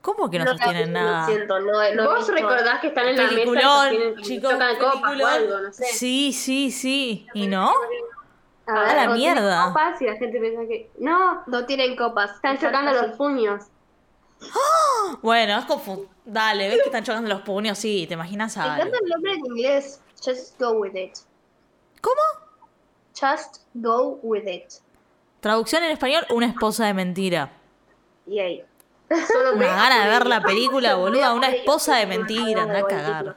¿Cómo que no la sostienen nada? Lo siento, no, no ¿Vos visto- recordás que están en la mesa y chicos, tocan copas o algo, no sé? Sí, sí, sí. ¿Y no? A A la mierda. copas y la gente piensa que... No, No tienen copas. están chocando los puños. Bueno, es confu... Dale, ves que están chocando los puños, sí, te imaginas Me a encanta el nombre en inglés. Just go with it. ¿Cómo? Just go with it. Traducción en español, una esposa de mentira. Y ahí. Solo Una me- gana de ver la película, boluda. Una esposa de mentira, anda a cagar.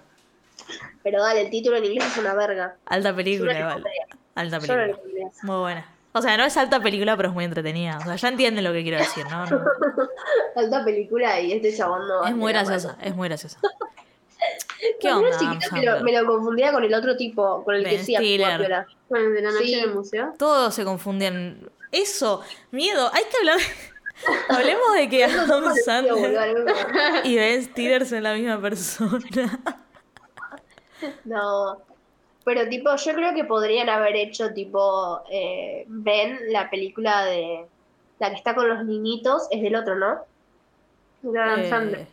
Pero dale, el título en inglés es una verga. Alta película, Yo no le igual. pondría. Alta película. Muy buena. O sea, no es alta película, pero es muy entretenida. O sea, ya entienden lo que quiero decir, ¿no? No. Alta película y este chabón no. Es muy graciosa, es muy graciosa. ¿Qué onda, me lo, me lo confundía con el otro tipo, con el que Ben sí Stiller. piola. Con el de la noche Sí. del museo. Todos se confunden. Eso, miedo. Hay que hablar. Hablemos de que Adam Sandler y Ben Stiller son la misma persona. No. Pero tipo, yo creo que podrían haber hecho tipo eh, Ben, la película de la que está con los niñitos, es del otro, ¿no? De Adam Eh, Sandler.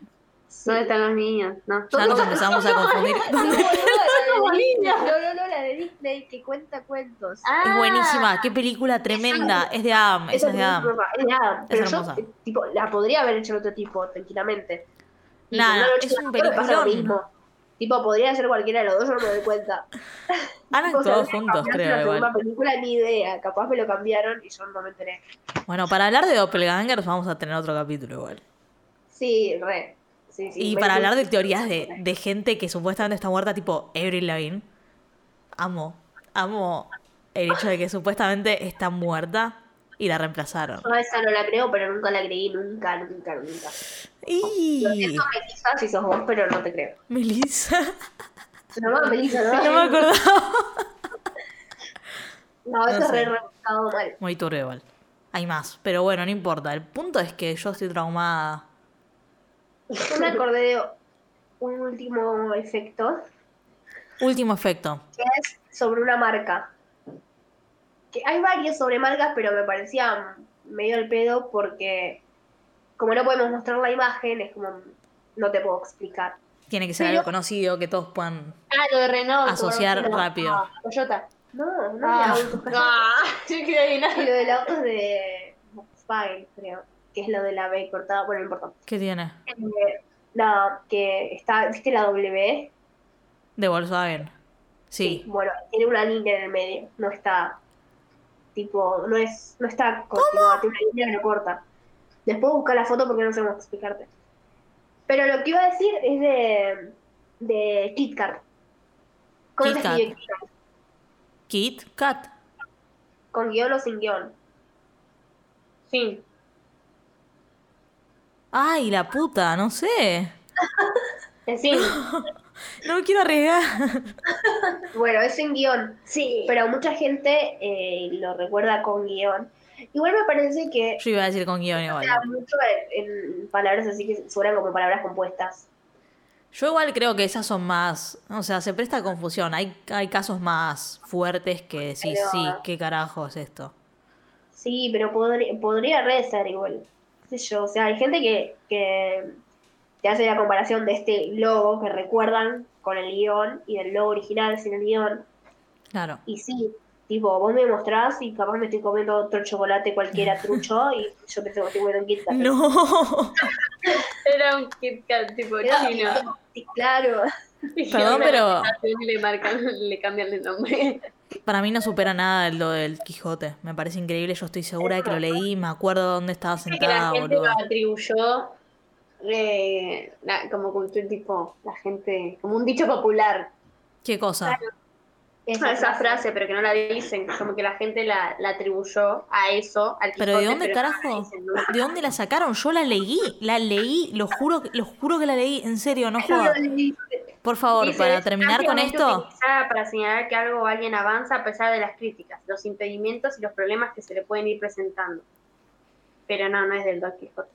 ¿Dónde están los niños? No. ya nos empezamos a confundir. No, no, no, la de Disney que cuenta cuentos. Ah, Es buenísima, qué película tremenda. Es de Adam, esa es de Adam. es de Adam, pero yo, eh, tipo, la podría haber hecho otro tipo, tranquilamente. He es un peliculón. mismo. Tipo, podría ser cualquiera de los dos, yo no me doy cuenta. No sé, juntos, creo, igual. película, ni idea. Capaz me lo cambiaron y yo no me enteré. Bueno, para hablar de Doppelgangers vamos a tener otro capítulo igual. Sí, re. Sí, sí, Y para hablar de teorías de, de gente que supuestamente está muerta, tipo Avril Lavigne. Amo, amo el hecho de que supuestamente está muerta y la reemplazaron. Yo esa no la creo, pero nunca la creí, nunca, nunca, nunca. Y Lo siento, Melissa, si sos vos, pero no te creo. Melissa. Llamaba Melissa, ¿no? No me acordaba. No, eso No es re sé. rebuscado mal. Muy turbio igual. Hay más, pero bueno, no importa. El punto es que yo estoy traumada. Yo me acordé de un último efecto, Último efecto. que es sobre una marca. Que hay varios sobre marcas, pero me parecía medio el pedo porque como no podemos mostrar la imagen, es como no te puedo explicar. Tiene que ser Pero- algo conocido que todos puedan. Ah, lo de Renault. Asociar rápido. Ah, Toyota. No, no Ah, es de autos. ah, yo lo del auto es de Volkswagen, creo. Que es lo de la B cortada. Bueno, no importa. ¿Qué tiene? Eh, nada, que está, ¿viste la W? De Volkswagen. Sí. Bueno, tiene una línea en el medio. No está, tipo, no es, no está continuada, tiene una línea que lo corta. Después busca la foto porque no sé cómo explicarte. Pero lo que iba a decir es de, de KitKat. ¿Cómo se Kit Kat. escribe Kit Kat? Kit Kat. ¿Con guion o sin guion? Sí. Ay, la puta, no sé. Sí. No me quiero arriesgar. Bueno, es sin guion. Sí. Pero mucha gente eh, lo recuerda con guion. Igual me parece que Yo iba a decir con guion igual. mucho en, en palabras así que suenan como palabras compuestas. Yo igual creo que esas son más. O sea, se presta confusión. Hay, hay casos más fuertes que decís, Pero- sí, ¿qué carajo es esto? Sí, pero podría, podría re ser igual. Qué sé yo, o sea, hay gente que, que te hace la comparación de este logo que recuerdan con el guion y del logo original sin el guion. Claro. Y sí, tipo, vos me mostrás y capaz me estoy comiendo otro chocolate cualquiera trucho y yo pensé que estoy comiendo un Kit Kat. No. Era un Kit Kat tipo Era- chino. Sí, claro. Perdón, pero Le marcan, le cambian el nombre. Para mí no supera nada lo del Quijote. Me parece increíble. Yo estoy segura de que lo leí. Me acuerdo dónde estaba que la sentada, gente boludo. lo atribuyó eh, la- como cultura tipo, la gente, como un dicho popular. ¿Qué cosa? Esa, frase, pero que no la dicen, como que la gente la, la atribuyó a eso, al ¿Pero de Quijote, dónde pero no la carajo? dicen, ¿no? ¿De dónde la sacaron? Yo la leí. La leí. Lo juro, lo juro que la leí. En serio, no joda. Por favor, Dice, para "Es terminar con esto. para señalar que algo o alguien avanza a pesar de las críticas, los impedimentos y los problemas que se le pueden ir presentando. Pero no, no es del Don Quijote.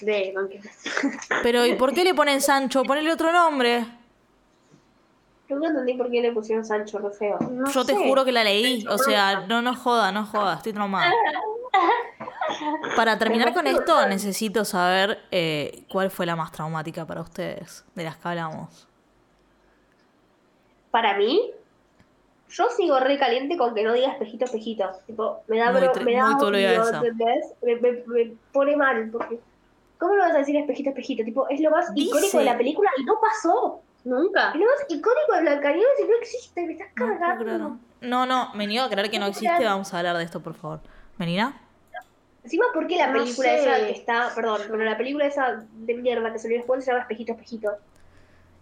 De Don Quijote. Pero ¿y por qué le ponen Sancho? Ponele otro nombre. Nunca entendí por qué le pusieron Sancho re feo. No Yo te juro que la leí. O sea, no, no joda, no joda. Estoy traumada. Para terminar con esto, necesito saber eh, cuál fue la más traumática para ustedes, de las que hablamos. Para mí, yo sigo re caliente con que no diga espejito, espejito. Tipo, me da, Muy bro- me da odio. Me, me- me pone mal, porque ¿cómo lo vas a decir espejito, espejito? Tipo, es lo más Dice. icónico de la película y no pasó. Nunca. Es lo más icónico de Blancanieves y no existe, me estás cargando. no, no, me niego a creer que no existe. Vamos a hablar de esto, por favor. ¿Menina? Encima, ¿por qué la No película sé. esa que está, perdón, pero la película esa de mierda que salió después se llama Espejito, Espejito?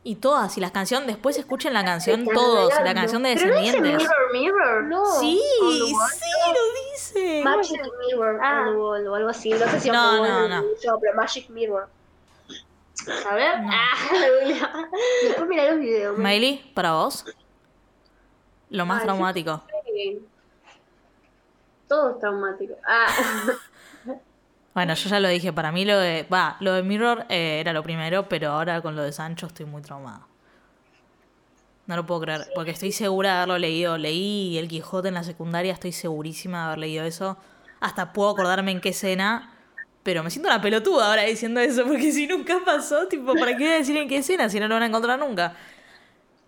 Y todas, y las canciones, después escuchen la canción Están todos, la canción de Pero no dice Descendientes. Mirror, Mirror. No. Sí, wall. sí, lo dice. Magic Mirror Ah. on the wall o algo así. No sé si No, no, no. yo, pero Magic Mirror. A ver. No. Ah, Después mirá los videos. Miley, para vos. Lo más Ay, traumático. Todo es traumático. Ah, Bueno, yo ya lo dije, para mí lo de. Va, lo de Mirror eh, era lo primero, pero ahora con lo de Sancho estoy muy traumada. No lo puedo creer, porque estoy segura de haberlo leído. Leí El Quijote en la secundaria, estoy segurísima de haber leído eso. Hasta puedo acordarme en qué escena, pero me siento una pelotuda ahora diciendo eso, porque si nunca pasó, tipo, ¿para qué voy a decir en qué escena si no lo van a encontrar nunca?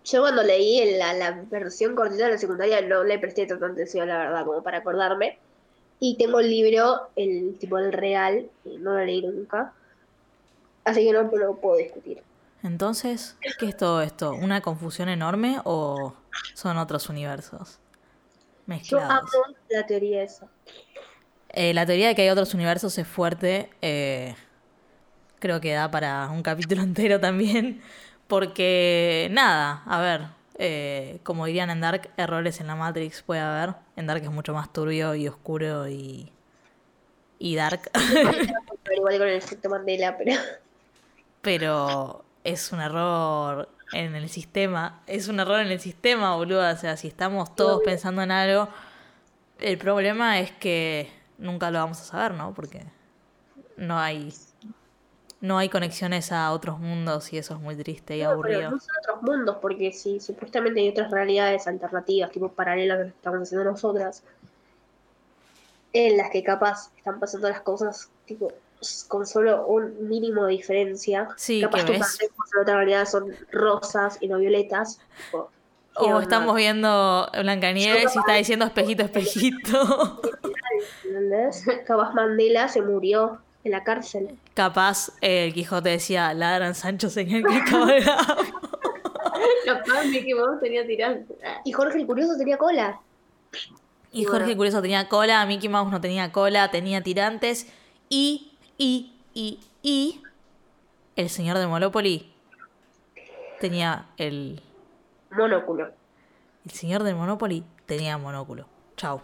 Yo cuando leí la, la versión cortita de la secundaria no le presté tanta atención, la verdad, como para acordarme. Y tengo el libro, el tipo el real, y no lo leí nunca. Así que no lo puedo discutir. Entonces, ¿qué es todo esto? ¿Una confusión enorme o son otros universos Yo mezclados? amo la teoría esa. Eh, la teoría de que hay otros universos es fuerte. eh, creo que da para un capítulo entero también. Porque, nada, a ver, eh, como dirían en Dark, errores en la Matrix puede haber. En Dark es mucho más turbio y oscuro y, y dark. Igual con el efecto Mandela, pero. Pero es un error en el sistema. Es un error en el sistema, boludo. O sea, si estamos todos pensando en algo, el problema es que nunca lo vamos a saber, ¿no? Porque no hay no hay conexiones a otros mundos y eso es muy triste y No, pero aburrido. no son otros mundos, porque si supuestamente hay otras realidades alternativas, tipo paralelas a las que estamos haciendo nosotras, en las que capaz están pasando las cosas, tipo, con solo un mínimo de diferencia. Sí, capaz tus en otra realidad son rosas y no violetas. tipo, ¿qué O onda? estamos viendo Blancanieves y está diciendo espejito, espejito. Capaz Mandela se murió en la cárcel. Capaz eh, el Quijote decía, ladran Sancho señal que cabalgamos". capaz Mickey Mouse tenía tirante. Y Jorge el Curioso tenía cola. Y Jorge el Curioso tenía cola, Mickey Mouse no tenía cola, tenía tirantes. Y, y, y, y. El señor de Monopoly tenía el. Monóculo. El señor del Monopoly tenía monóculo. Chau.